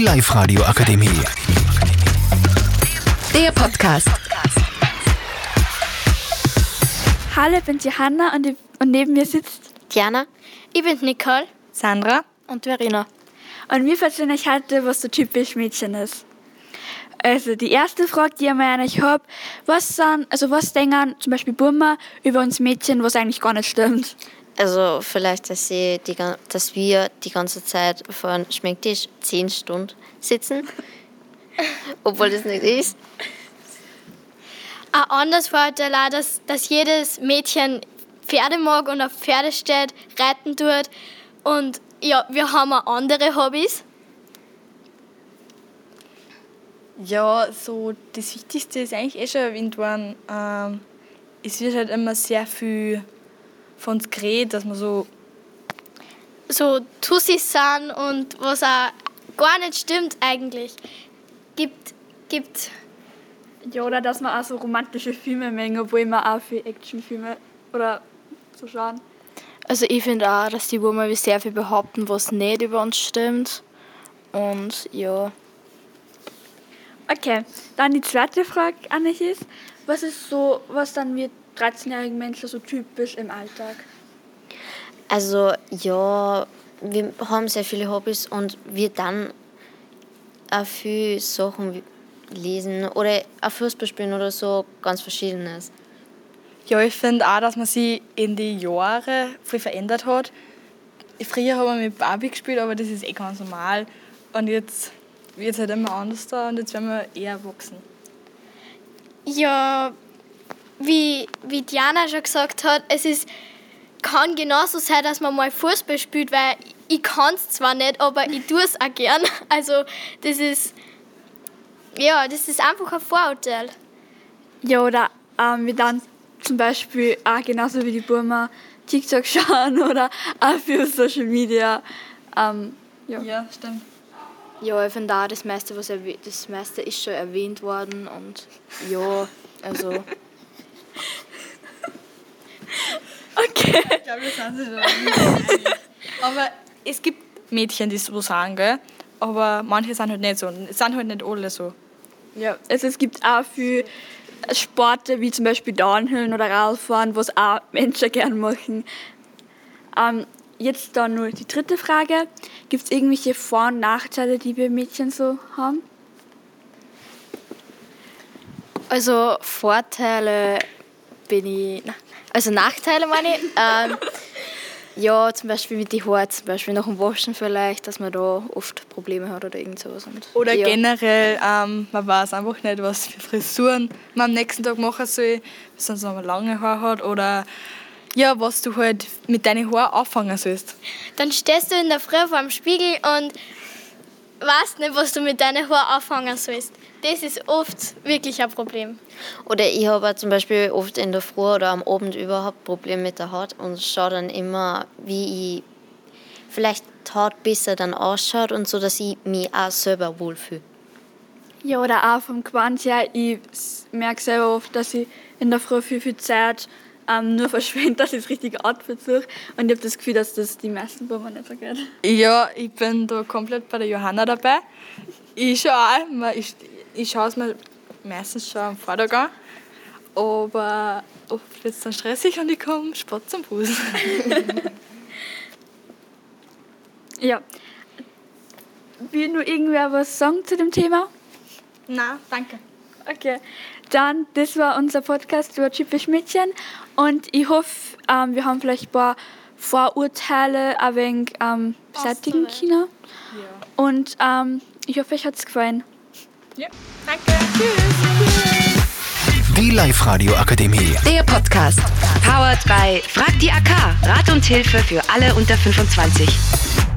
Die Live-Radio Akademie. Der Podcast. Hallo, ich bin Johanna und, ich, und neben mir sitzt Diana. Ich bin Nicole. Sandra. Und Verena. und wir erzählen euch heute, was so typisch Mädchen ist. Also die erste Frage, die ich an euch habe, was sind, also was denken zum Beispiel Burma über uns Mädchen, was eigentlich gar nicht stimmt? Also vielleicht, dass, sie die, gan- dass wir die ganze Zeit vor einem Schminktisch 10 Stunden sitzen. Obwohl das nicht ist. Ein anderes Vorteil auch, dass, dass jedes Mädchen Pferde mag und auf Pferde steht, reiten tut. Und ja, wir haben auch andere Hobbys. Ja, so das Wichtigste ist eigentlich eh schon erwähnt worden. Ähm, es wird halt immer sehr viel von uns geredet, dass man so. So Tussis sind und was auch gar nicht stimmt eigentlich. Gibt, gibt Ja, oder dass man auch so romantische Filme mengen, obwohl man auch für Actionfilme oder so schauen. Also ich finde auch, dass die Burma sehr viel behaupten, was nicht über uns stimmt. Und ja, Okay, dann die zweite Frage an euch ist, was ist so, was dann wir 13-jährigen Menschen so typisch im Alltag? Also ja, wir haben sehr viele Hobbys und wir dann auch viele Sachen lesen oder auch Fußball spielen oder so, ganz verschiedenes. Ja, ich finde auch, dass man sich in den Jahren viel verändert hat. Früher haben wir mit Barbie gespielt, aber das ist eh ganz normal. Und jetzt wird es halt immer anders da und jetzt werden wir eher erwachsen. ja, wie, wie Diana schon gesagt hat, es ist, kann genauso sein, dass man mal Fußball spielt, weil ich kann es zwar nicht, aber ich tue es auch gern. Also das ist, ja, das ist einfach ein Vorurteil. Ja, oder ähm, wir dann zum Beispiel auch genauso wie die Burma TikTok schauen oder auch für Social Media. Ähm, ja. Ja, stimmt. ja ich finde auch, das meiste, was das meiste ist schon erwähnt worden. Und ja, also Okay. Ich glaube, wir sind sich schon. Aber es gibt Mädchen, die so sagen, gell? Aber manche sind halt nicht so. Es sind halt nicht alle so. Ja, also es gibt auch viele Sporte wie zum Beispiel Downhill oder Radfahren, was auch Menschen gern machen. Ähm, jetzt dann nur die dritte Frage. Gibt es irgendwelche Vor- und Nachteile, die wir Mädchen so haben? Also Vorteile bin ich. na, Also Nachteile meine ich. Ähm, ja, zum Beispiel mit den Haaren, zum Beispiel nach dem Waschen vielleicht, dass man da oft Probleme hat oder irgend sowas. Und, Oder ja. generell, ähm, man weiß einfach nicht, was für Frisuren man am nächsten Tag machen soll, sonst noch mal lange Haare hat. Oder ja, was du halt mit deinen Haaren anfangen sollst. Dann stehst du in der Früh vor dem Spiegel und weißt nicht, was du mit deinen Haaren anfangen sollst. Das ist oft wirklich ein Problem. Oder ich habe zum Beispiel oft in der Früh oder am Abend überhaupt Probleme mit der Haut und schaue dann immer, wie ich vielleicht die Haut besser dann ausschaut und so, dass ich mich auch selber wohlfühle. Ja, oder auch vom Quant her. Ich merke selber oft, dass ich in der Früh viel, viel Zeit ähm, nur verschwende, dass ich das richtige Outfit suche. Und ich habe das Gefühl, dass das die meisten Burma nicht so geht. Ja, ich bin da komplett bei der Johanna dabei. Ich schaue ich, ich schaue es mir meistens schon am Vortag an. Aber oft wird es dann stressig und ich komme spät zum Fuß. Ja. Will nur irgendwer was sagen zu dem Thema? Na, danke. Okay, dann, das war unser Podcast über typisch Mädchen und ich hoffe, ähm, wir haben vielleicht ein paar Vorurteile ein wenig ähm, beseitigen können. Und ähm, ich hoffe, euch hat es gefallen. Ja, danke. Die Live-Radio Akademie. Der Podcast. Powered by Frag die AK. Rat und Hilfe für alle unter 25.